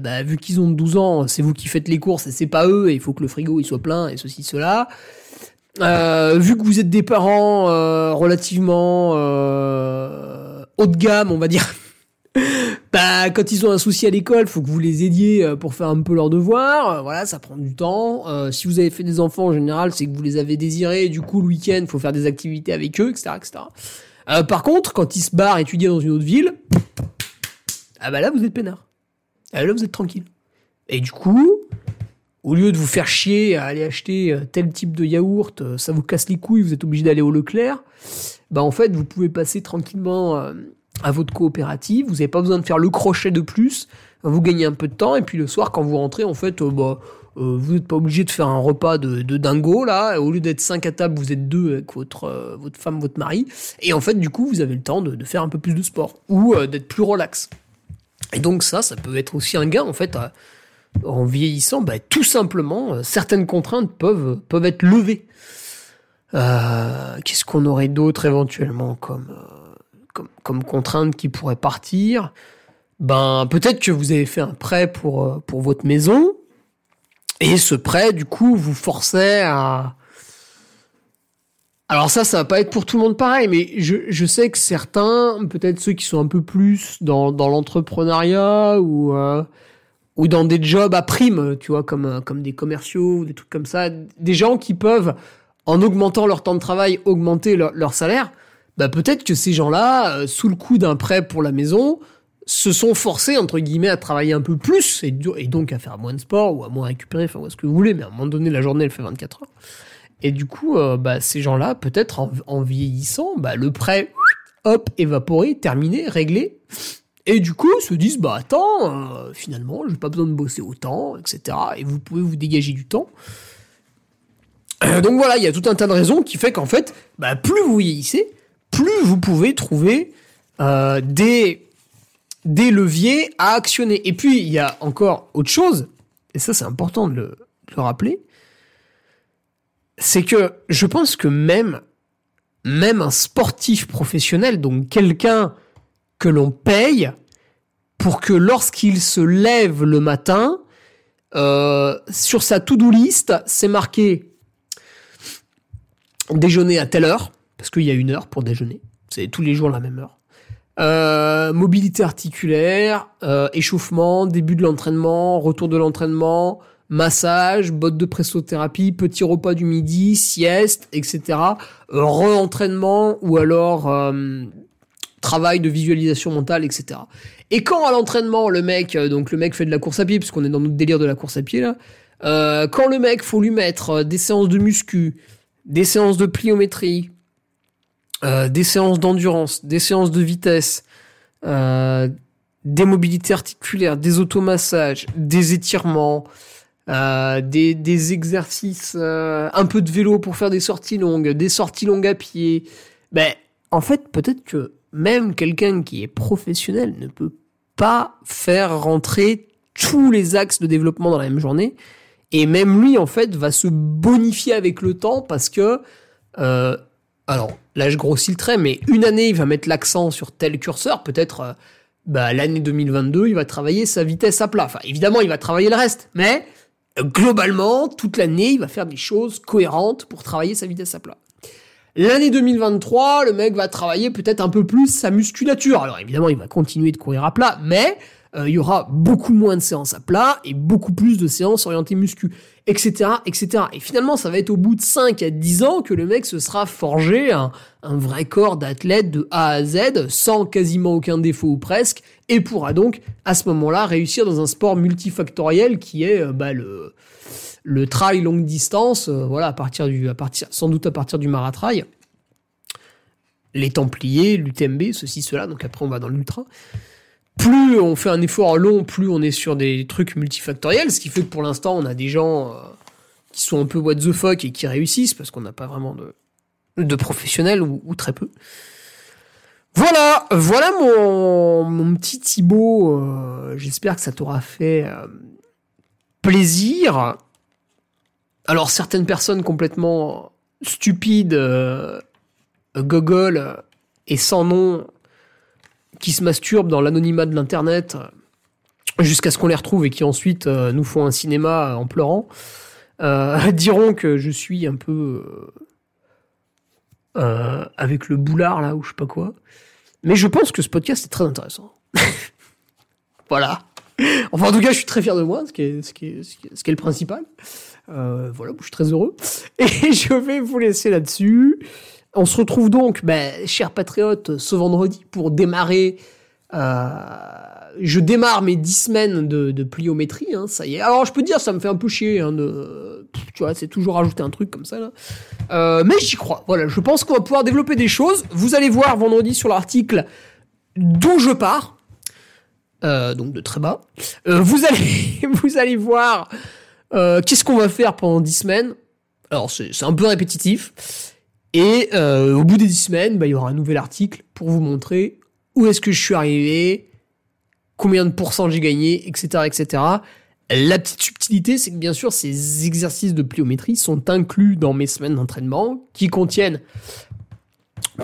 bah, vu qu'ils ont 12 ans, c'est vous qui faites les courses et c'est pas eux, et il faut que le frigo il soit plein et ceci, cela. Euh, vu que vous êtes des parents euh, relativement euh, haut de gamme, on va dire, bah quand ils ont un souci à l'école, faut que vous les aidiez euh, pour faire un peu leurs devoirs. voilà, ça prend du temps. si vous avez fait des enfants en général, c'est que vous les avez désirés. Du coup, le week-end, faut faire des activités avec eux, etc., etc. par contre, quand ils se barrent étudier dans une autre ville, ah bah là vous êtes peinard. Ah là vous êtes tranquille. Et du coup, au lieu de vous faire chier à aller acheter euh, tel type de yaourt, euh, ça vous casse les couilles, vous êtes obligé d'aller au Leclerc, bah en fait, vous pouvez passer tranquillement euh, à votre coopérative, vous n'avez pas besoin de faire le crochet de plus, vous gagnez un peu de temps, et puis le soir, quand vous rentrez, en fait, bah, vous n'êtes pas obligé de faire un repas de, dingo là. Au lieu d'être cinq à table, vous êtes deux avec votre votre femme, votre mari. Et en fait, du coup, vous avez le temps de, faire un peu plus de sport ou d'être plus relax. Et donc ça, ça peut être aussi un gain en fait. En vieillissant, bah, tout simplement, euh, certaines contraintes peuvent peuvent être levées. Euh, Qu'est-ce qu'on aurait d'autre éventuellement comme euh, comme, contrainte qui pourrait partir? Ben peut-être que vous avez fait un prêt pour pour votre maison et ce prêt du coup vous forçait à alors ça, ça va pas être pour tout le monde pareil, mais je, je sais que certains, peut-être ceux qui sont un peu plus dans, dans l'entrepreneuriat ou ou dans des jobs à prime, tu vois, comme euh, comme des commerciaux ou des trucs comme ça, des gens qui peuvent en augmentant leur temps de travail, augmenter leur, salaire, bah peut-être que ces gens-là, euh, sous le coup d'un prêt pour la maison, se sont forcés, entre guillemets, à travailler un peu plus et, donc à faire moins de sport ou à moins récupérer, enfin, ce que vous voulez, mais à un moment donné, la journée, elle fait 24 heures. Et du coup, euh, bah, ces gens-là, peut-être en, en vieillissant, bah, le prêt, hop, évaporé, terminé, réglé. Et du coup, se disent, bah attends, euh, finalement, j'ai pas besoin de bosser autant, etc. Et vous pouvez vous dégager du temps. Euh, donc voilà, il y a tout un tas de raisons qui fait qu'en fait, bah, plus vous vieillissez, plus vous pouvez trouver euh, des, des leviers à actionner. Et puis, il y a encore autre chose, et ça c'est important de le, de le rappeler, c'est que je pense que même, même un sportif professionnel, donc quelqu'un que l'on paye pour que lorsqu'il se lève le matin, euh, sur sa to-do list, c'est marqué déjeuner à telle heure, parce qu'il y a une heure pour déjeuner, c'est tous les jours la même heure. Euh, mobilité articulaire, euh, échauffement, début de l'entraînement, retour de l'entraînement, massage, botte de pressothérapie, petit repas du midi, sieste, etc. Euh, re-entraînement ou alors travail de visualisation mentale, etc. Et quand à l'entraînement, le mec, euh, donc le mec fait de la course à pied, puisqu'on est dans notre délire de la course à pied là, euh, quand le mec faut lui mettre euh, des séances de muscu, des séances de pliométrie, des séances d'endurance, des séances de vitesse, des mobilités articulaires, des automassages, des étirements, des, des exercices, un peu de vélo pour faire des sorties longues, des sorties longues à pied. Ben, en fait, peut-être que même quelqu'un qui est professionnel ne peut pas faire rentrer tous les axes de développement dans la même journée. Et même lui, en fait, va se bonifier avec le temps parce que, euh, alors là, je grossis le trait, mais une année, il va mettre l'accent sur tel curseur. Peut-être, euh, bah, l'année 2022, il va travailler sa vitesse à plat. Enfin, évidemment, il va travailler le reste, mais euh, globalement, toute l'année, il va faire des choses cohérentes pour travailler sa vitesse à plat. L'année 2023, le mec va travailler peut-être un peu plus sa musculature. Alors évidemment, il va continuer de courir à plat, mais euh, il y aura beaucoup moins de séances à plat et beaucoup plus de séances orientées muscu, etc., etc. Et finalement, ça va être au bout de 5 à 10 ans que le mec se sera forgé un, vrai corps d'athlète de A à Z, sans quasiment aucun défaut ou presque, et pourra donc, à ce moment-là, réussir dans un sport multifactoriel qui est euh, bah, le, le trail longue distance, euh, voilà, à partir du, à partir, sans doute à partir du maratrail. Les Templiers, l'UTMB, ceci, cela, donc après on va dans l'ultra plus on fait un effort long, plus on est sur des trucs multifactoriels, ce qui fait que pour l'instant, on a des gens euh, qui sont un peu what the fuck et qui réussissent parce qu'on n'a pas vraiment de, de professionnels ou, très peu. Voilà, voilà mon, mon petit Thibaut. Euh, J'espère que ça t'aura fait plaisir. Alors certaines personnes complètement stupides, euh, et sans nom qui se masturbent dans l'anonymat de l'internet jusqu'à ce qu'on les retrouve et qui ensuite euh, nous font un cinéma en pleurant, euh, diront que je suis un peu euh, avec le boulard là ou je sais pas quoi. Mais je pense que ce podcast est très intéressant. voilà. Enfin, en tout cas, je suis très fier de moi, ce qui ce qui est le principal. Euh, voilà, je suis très heureux. Et je vais vous laisser là-dessus. On se retrouve donc, ben, chers patriotes, ce vendredi pour démarrer. Euh, je démarre mes 10 semaines de, pliométrie, hein, ça y est. Alors je peux dire, ça me fait un peu chier, hein, de, tu vois, c'est toujours rajouter un truc comme ça. Euh, mais j'y crois. Voilà, je pense qu'on va pouvoir développer des choses. Vous allez voir vendredi sur l'article d'où je pars. Donc de très bas. Vous allez, vous allez voir Euh, Qu'est-ce qu'on va faire pendant 10 semaines? Alors, c'est un peu répétitif. Et euh, au bout des 10 semaines, bah, il y aura un nouvel article pour vous montrer où est-ce que je suis arrivé, combien de pourcents j'ai gagné, etc., etc. La petite subtilité, c'est que bien sûr, ces exercices de pliométrie sont inclus dans mes semaines d'entraînement qui contiennent,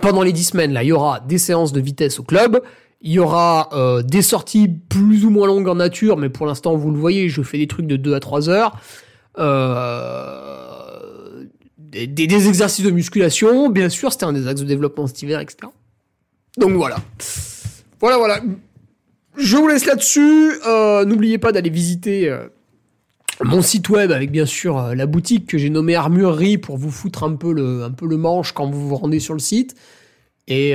pendant les 10 semaines, là, il y aura des séances de vitesse au club, il y aura euh, des sorties plus ou moins longues en nature, mais pour l'instant, vous le voyez, je fais des trucs de 2 à 3 heures. Euh, des, exercices de musculation, bien sûr, c'était un des axes de développement cet hiver, etc. Donc voilà. Voilà, voilà. Je vous laisse là-dessus. Euh, N'oubliez pas d'aller visiter mon site web avec bien sûr la boutique que j'ai nommée Armurerie pour vous foutre un peu le, un peu le manche quand vous vous rendez sur le site. Et,